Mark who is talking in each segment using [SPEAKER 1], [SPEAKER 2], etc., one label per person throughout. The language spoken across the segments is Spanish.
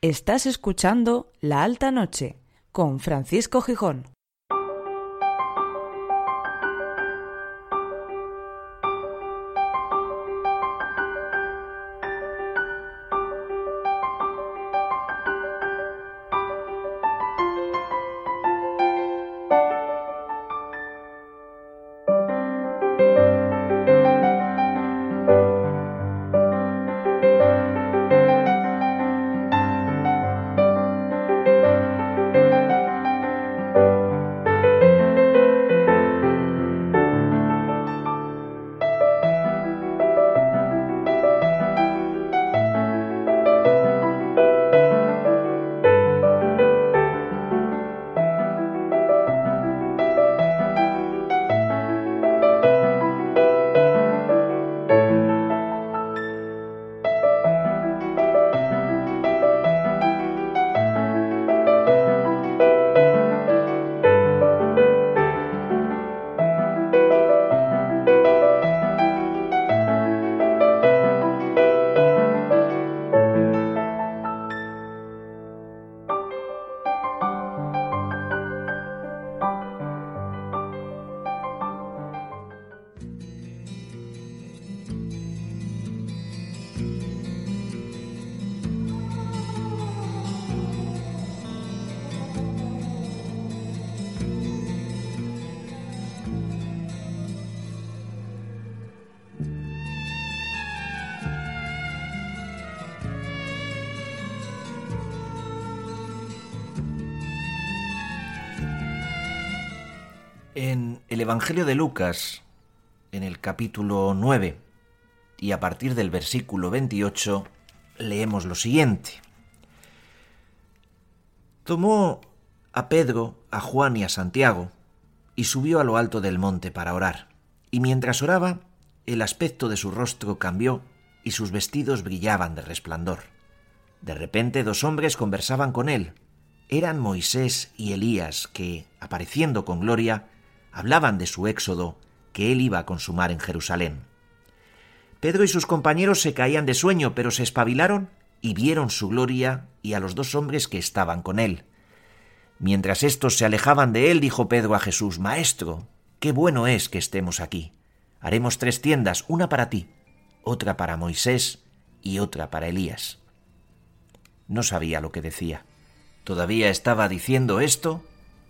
[SPEAKER 1] Estás escuchando La Alta Noche con Francisco Gijón.
[SPEAKER 2] En el Evangelio de Lucas, en el capítulo 9, y a partir del versículo 28, leemos lo siguiente. Tomó a Pedro, a Juan y a Santiago, y subió a lo alto del monte para orar. Y mientras oraba, el aspecto de su rostro cambió y sus vestidos brillaban de resplandor. De repente dos hombres conversaban con él. Eran Moisés y Elías que, apareciendo con gloria, hablaban de su éxodo que él iba a consumar en Jerusalén. Pedro y sus compañeros se caían de sueño, pero se espabilaron y vieron su gloria y a los dos hombres que estaban con él. Mientras éstos se alejaban de él, dijo Pedro a Jesús, Maestro, qué bueno es que estemos aquí. Haremos tres tiendas, una para ti, otra para Moisés y otra para Elías. No sabía lo que decía. Todavía estaba diciendo esto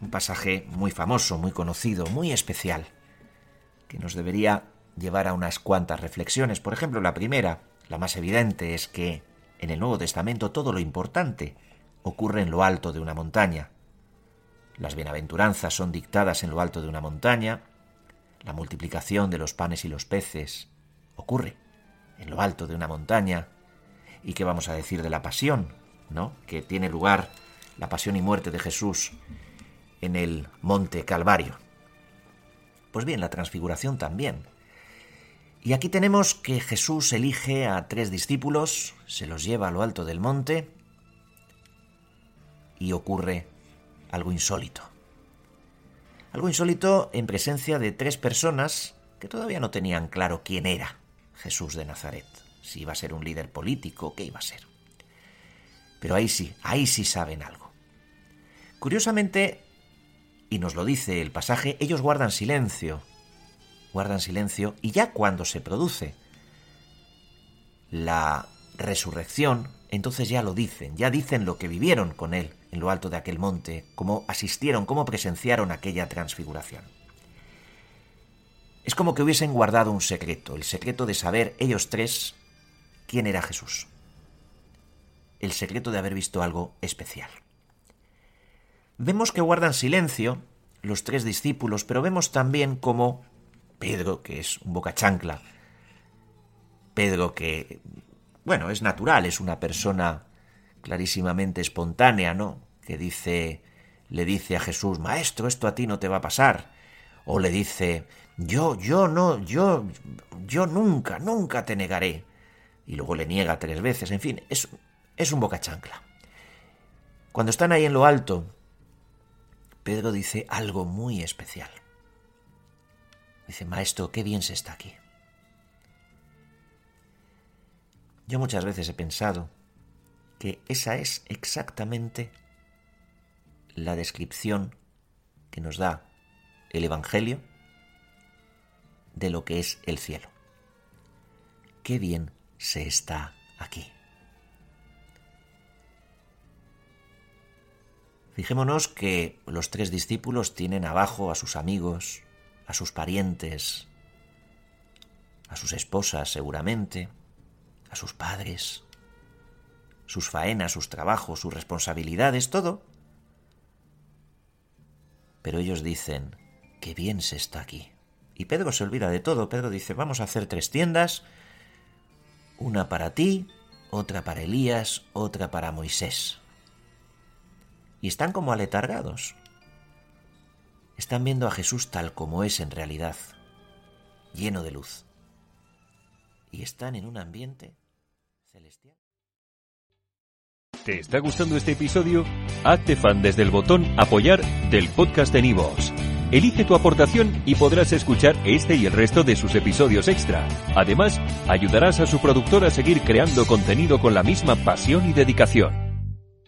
[SPEAKER 2] un pasaje muy famoso, muy conocido, muy especial, que nos debería llevar a unas cuantas reflexiones. Por ejemplo, la primera, la más evidente, es que en el Nuevo Testamento todo lo importante ocurre en lo alto de una montaña. Las bienaventuranzas son dictadas en lo alto de una montaña, la multiplicación de los panes y los peces ocurre en lo alto de una montaña. ¿Y qué vamos a decir de la pasión, no? Que tiene lugar la pasión y muerte de Jesús en el monte Calvario. Pues bien, la transfiguración también. Y aquí tenemos que Jesús elige a tres discípulos, se los lleva a lo alto del monte y ocurre algo insólito. Algo insólito en presencia de tres personas que todavía no tenían claro quién era Jesús de Nazaret, si iba a ser un líder político, qué iba a ser. Pero ahí sí, ahí sí saben algo. Curiosamente, y nos lo dice el pasaje, ellos guardan silencio, guardan silencio, y ya cuando se produce la resurrección, entonces ya lo dicen, ya dicen lo que vivieron con él en lo alto de aquel monte, cómo asistieron, cómo presenciaron aquella transfiguración. Es como que hubiesen guardado un secreto, el secreto de saber ellos tres quién era Jesús, el secreto de haber visto algo especial. Vemos que guardan silencio los tres discípulos, pero vemos también como Pedro, que es un boca chancla, Pedro que, bueno, es natural, es una persona clarísimamente espontánea, ¿no? que dice le dice a Jesús, Maestro, esto a ti no te va a pasar. O le dice, yo, yo no, yo, yo nunca, nunca te negaré. Y luego le niega tres veces, en fin, es, es un boca chancla. Cuando están ahí en lo alto, Pedro dice algo muy especial. Dice, Maestro, qué bien se está aquí. Yo muchas veces he pensado que esa es exactamente la descripción que nos da el Evangelio de lo que es el cielo. Qué bien se está aquí. Fijémonos que los tres discípulos tienen abajo a sus amigos, a sus parientes, a sus esposas seguramente, a sus padres, sus faenas, sus trabajos, sus responsabilidades, todo. Pero ellos dicen, qué bien se está aquí. Y Pedro se olvida de todo. Pedro dice, vamos a hacer tres tiendas, una para ti, otra para Elías, otra para Moisés. Y están como aletargados. Están viendo a Jesús tal como es en realidad, lleno de luz. Y están en un ambiente celestial.
[SPEAKER 3] ¿Te está gustando este episodio? Hazte fan desde el botón Apoyar del podcast de Nivos. Elige tu aportación y podrás escuchar este y el resto de sus episodios extra. Además, ayudarás a su productor a seguir creando contenido con la misma pasión y dedicación.